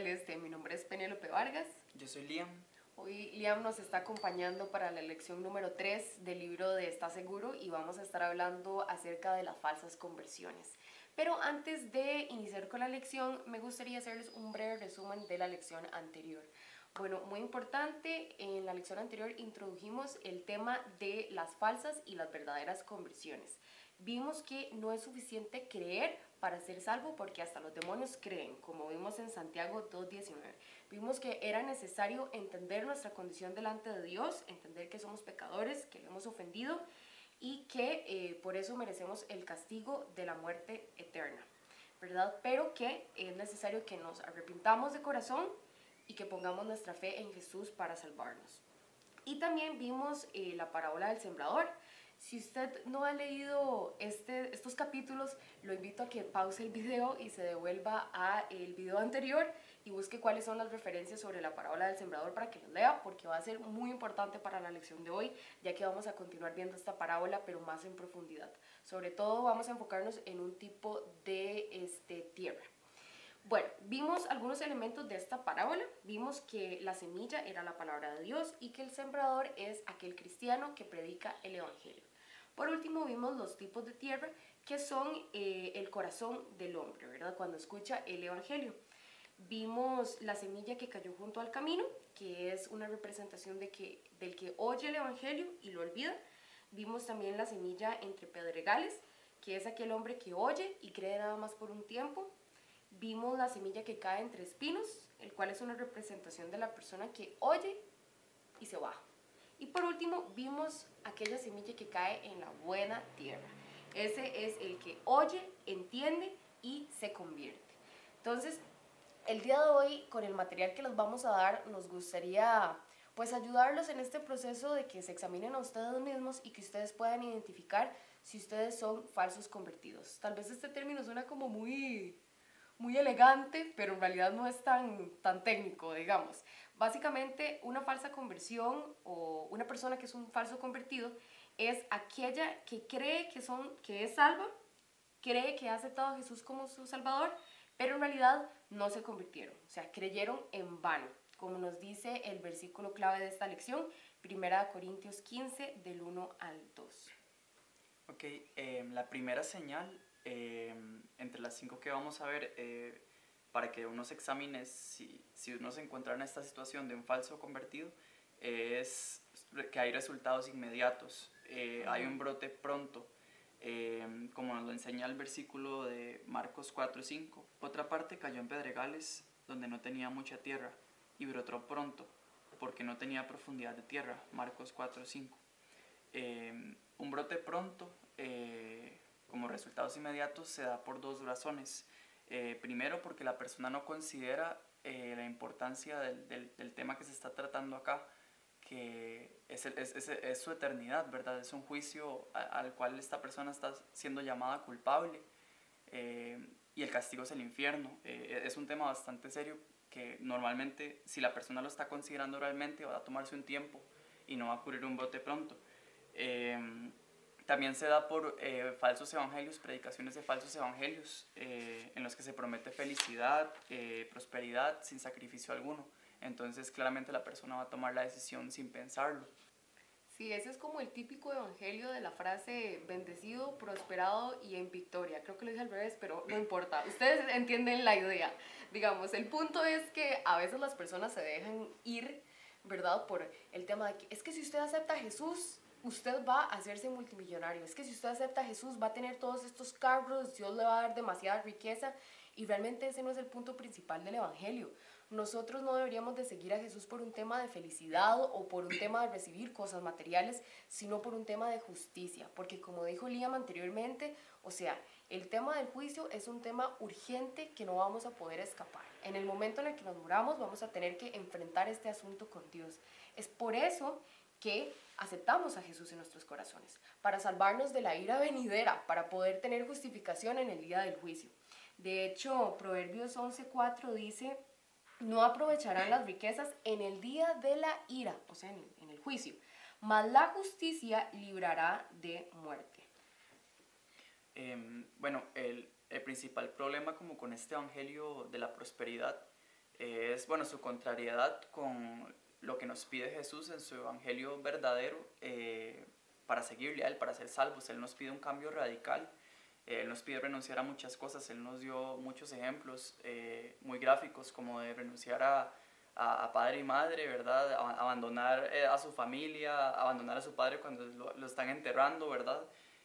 del Este. Mi nombre es Penélope Vargas. Yo soy Liam. Hoy Liam nos está acompañando para la lección número 3 del libro de Está Seguro y vamos a estar hablando acerca de las falsas conversiones. Pero antes de iniciar con la lección, me gustaría hacerles un breve resumen de la lección anterior. Bueno, muy importante, en la lección anterior introdujimos el tema de las falsas y las verdaderas conversiones. Vimos que no es suficiente creer para ser salvo porque hasta los demonios creen, como vimos en Santiago 2.19. Vimos que era necesario entender nuestra condición delante de Dios, entender que somos pecadores, que le hemos ofendido y que eh, por eso merecemos el castigo de la muerte eterna, ¿verdad? Pero que es necesario que nos arrepintamos de corazón y que pongamos nuestra fe en Jesús para salvarnos. Y también vimos eh, la parábola del sembrador, si usted no ha leído este, estos capítulos, lo invito a que pause el video y se devuelva a el video anterior y busque cuáles son las referencias sobre la parábola del sembrador para que los lea, porque va a ser muy importante para la lección de hoy, ya que vamos a continuar viendo esta parábola, pero más en profundidad. Sobre todo vamos a enfocarnos en un tipo de este, tierra. Bueno, vimos algunos elementos de esta parábola. Vimos que la semilla era la palabra de Dios y que el sembrador es aquel cristiano que predica el Evangelio. Por último, vimos los tipos de tierra que son eh, el corazón del hombre, ¿verdad? Cuando escucha el Evangelio. Vimos la semilla que cayó junto al camino, que es una representación de que, del que oye el Evangelio y lo olvida. Vimos también la semilla entre pedregales, que es aquel hombre que oye y cree nada más por un tiempo. Vimos la semilla que cae entre espinos, el cual es una representación de la persona que oye y se va. Y por último, vimos aquella semilla que cae en la buena tierra. Ese es el que oye, entiende y se convierte. Entonces, el día de hoy, con el material que les vamos a dar, nos gustaría pues ayudarlos en este proceso de que se examinen a ustedes mismos y que ustedes puedan identificar si ustedes son falsos convertidos. Tal vez este término suena como muy muy elegante, pero en realidad no es tan, tan técnico, digamos. Básicamente, una falsa conversión o una persona que es un falso convertido es aquella que cree que, son, que es salva, cree que ha aceptado a Jesús como su Salvador, pero en realidad no se convirtieron, o sea, creyeron en vano, como nos dice el versículo clave de esta lección, 1 Corintios 15, del 1 al 2. Ok, eh, la primera señal eh, entre las cinco que vamos a ver, eh, para que uno se examine si, si, uno se encuentra en esta situación de un falso convertido, es que hay resultados inmediatos, eh, hay un brote pronto, como nos lo enseña el versículo de Marcos 4.5. Otra parte cayó en pedregales donde no tenía mucha tierra y brotó pronto porque no tenía profundidad de tierra, Marcos 4.5. un brote pronto como resultados inmediatos se da por dos razones. Eh, primero, porque la persona no considera eh, la importancia del, del, tema que se está tratando acá, que es, es, es, su eternidad, ¿verdad? Es un juicio al cual esta persona está siendo llamada culpable eh, y el castigo es el infierno. es un tema bastante serio que normalmente si la persona lo está considerando realmente va a tomarse un tiempo y no va a ocurrir un bote pronto. También se da por eh, falsos evangelios, predicaciones de falsos evangelios, eh, en los que se promete felicidad, eh, prosperidad sin sacrificio alguno. Entonces claramente la persona va a tomar la decisión sin pensarlo. Sí, ese es como el típico evangelio de la frase bendecido, prosperado y en victoria. Creo que lo dije al revés, pero no importa. Ustedes entienden la idea. Digamos, el punto es que a veces las personas se dejan ir, ¿verdad? Por el tema de que es que si usted acepta a Jesús, usted va a hacerse multimillonario. Es que si usted acepta a Jesús, va a tener todos estos carros, Dios le va a dar demasiada riqueza. Y realmente ese no es el punto principal del Evangelio. Nosotros no deberíamos de seguir a Jesús por un tema de felicidad o por un tema de recibir cosas materiales, sino por un tema de justicia. Porque como dijo Liam anteriormente, o sea, el tema del juicio es un tema urgente que no vamos a poder escapar. En el momento en el que nos muramos vamos a tener que enfrentar este asunto con Dios. Es por eso que aceptamos a Jesús en nuestros corazones, para salvarnos de la ira venidera, para poder tener justificación en el día del juicio. De hecho, Proverbios 11.4 dice, no aprovecharán las riquezas en el día de la ira, o sea, en el, juicio, mas la justicia librará de muerte. Em, bueno, el, principal problema como con este evangelio de la prosperidad es, bueno, su contrariedad con lo que nos pide Jesús en su evangelio verdadero eh, para seguirle a Él, para ser salvos. Él nos pide un cambio radical. Él nos pide renunciar a muchas cosas. Él nos dio muchos ejemplos eh, muy gráficos como de renunciar a, a, padre y madre, ¿verdad? abandonar eh, a su familia, abandonar a su padre cuando lo, lo están enterrando, ¿verdad?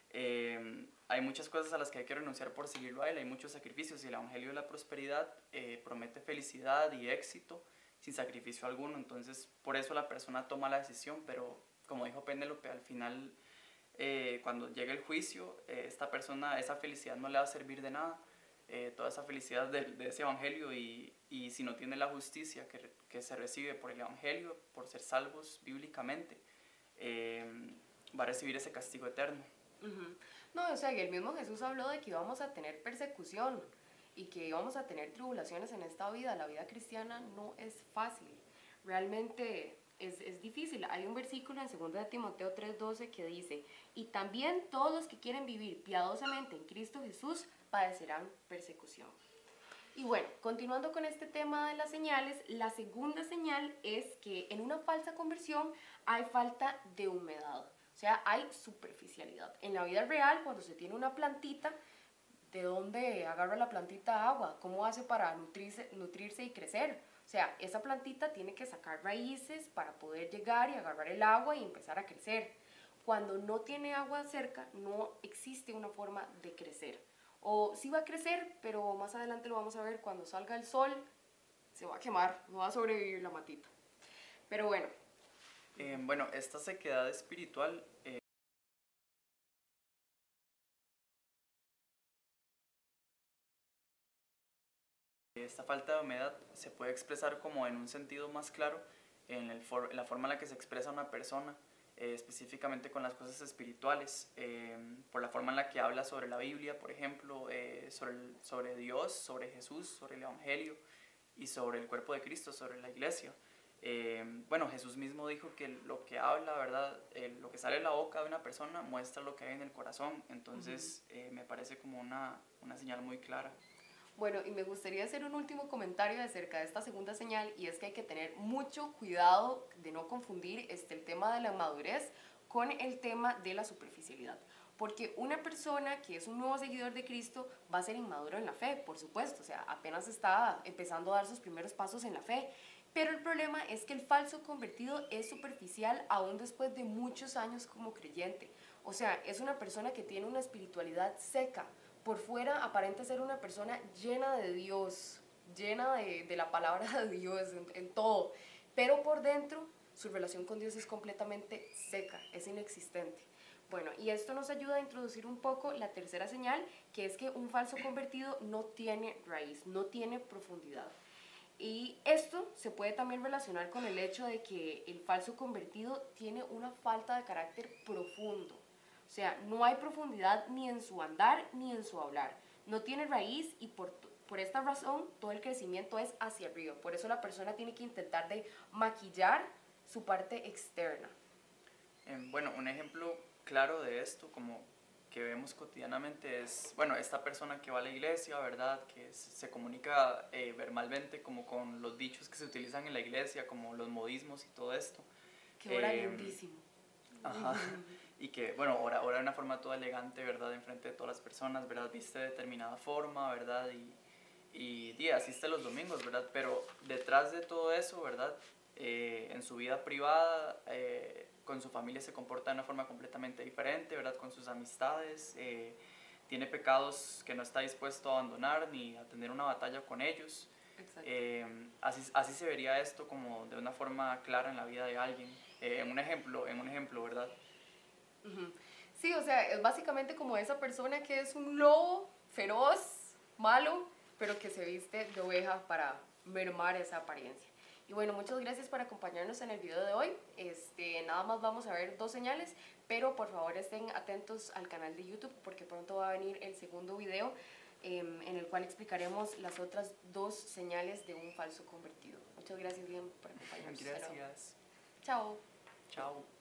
Eh, hay muchas cosas a las que hay que renunciar por seguirlo a Él, hay muchos sacrificios y el Evangelio de la Prosperidad eh, promete felicidad y éxito sin sacrificio alguno, entonces por eso la persona toma la decisión, pero como dijo Penélope, al final eh, cuando llegue el juicio, esta persona, esa felicidad no le va a servir de nada, toda esa felicidad de, de ese Evangelio y, y, si no tiene la justicia que, que, se recibe por el Evangelio, por ser salvos bíblicamente, va a recibir ese castigo eterno. No, o sea, y el mismo Jesús habló de que íbamos a tener persecución y que íbamos a tener tribulaciones en esta vida. La vida cristiana no es fácil, realmente es, es difícil. Hay un versículo en 2 de Timoteo 3:12 que dice, y también todos los que quieren vivir piadosamente en Cristo Jesús padecerán persecución. Y bueno, continuando con este tema de las señales, la segunda señal es que en una falsa conversión hay falta de humedad. O sea, hay superficialidad. En la vida real, cuando se tiene una plantita, ¿de dónde agarra la plantita agua? ¿Cómo hace para nutrirse, nutrirse y crecer? O sea, esa plantita tiene que sacar raíces para poder llegar y agarrar el agua y empezar a crecer. Cuando no tiene agua cerca, no existe una forma de crecer. O sí va a crecer, pero más adelante lo vamos a ver, cuando salga el sol, se va a quemar, no va a sobrevivir la matita. Pero bueno, eh, bueno, esta sequedad espiritual eh, esta falta de humedad se puede expresar como en un sentido más claro en, el la forma en la que se expresa una persona, eh, específicamente con las cosas espirituales, por la forma en la que habla sobre la Biblia, por ejemplo, sobre, sobre Dios, sobre Jesús, sobre el Evangelio y sobre el cuerpo de Cristo, sobre la iglesia. Eh, bueno, Jesús mismo dijo que lo que habla, ¿verdad? Eh, lo que sale de la boca de una persona muestra lo que hay en el corazón. Entonces, eh, me parece como una, una, señal muy clara. Bueno, y me gustaría hacer un último comentario acerca de esta segunda señal, y es que hay que tener mucho cuidado de no confundir este, el tema de la madurez con el tema de la superficialidad. Porque una persona que es un nuevo seguidor de Cristo va a ser inmaduro en la fe, por supuesto, o sea, apenas está empezando a dar sus primeros pasos en la fe. Pero el problema es que el falso convertido es superficial aún después de muchos años como creyente. O sea, es una persona que tiene una espiritualidad seca. Por fuera aparenta ser una persona llena de Dios, llena de, la palabra de Dios en, en todo. Pero por dentro su relación con Dios es completamente seca, es inexistente. Bueno, y esto nos ayuda a introducir un poco la tercera señal, que es que un falso convertido no tiene raíz, no tiene profundidad. Y esto se puede también relacionar con el hecho de que el falso convertido tiene una falta de carácter profundo. O sea, no hay profundidad ni en su andar ni en su hablar. No tiene raíz y por, por esta razón todo el crecimiento es hacia arriba. Por eso la persona tiene que intentar de maquillar su parte externa. Em, bueno, un ejemplo claro de esto, como que vemos cotidianamente es, bueno, esta persona que va a la iglesia, ¿verdad? Que se comunica eh, verbalmente como con los dichos que se utilizan en la iglesia, como los modismos y todo esto. Que ora em, lindísimo. Ajá. y que, bueno, ora, ora de una forma toda elegante, ¿verdad? Enfrente de todas las personas, ¿verdad? Viste de determinada forma, ¿verdad? Y, y, y asiste los domingos, ¿verdad? Pero detrás de todo eso, ¿verdad? Eh, en su vida privada, eh, con su familia se comporta de una forma completamente diferente, ¿verdad? Con sus amistades, eh, tiene pecados que no está dispuesto a abandonar ni a tener una batalla con ellos. Eh, así, así se vería esto como de una forma clara en la vida de alguien. Eh, en un ejemplo, en un ejemplo, ¿verdad? Sí, o sea, es básicamente como esa persona que es un lobo feroz, malo, pero que se viste de oveja para mermar esa apariencia. Y bueno, muchas gracias por acompañarnos en el video de hoy. Este, nada más vamos a ver dos señales, pero por favor estén atentos al canal de YouTube porque pronto va a venir el segundo video em, en el cual explicaremos las otras dos señales de un falso convertido. Muchas gracias, bien, por acompañarnos. Gracias. Chao. Chao.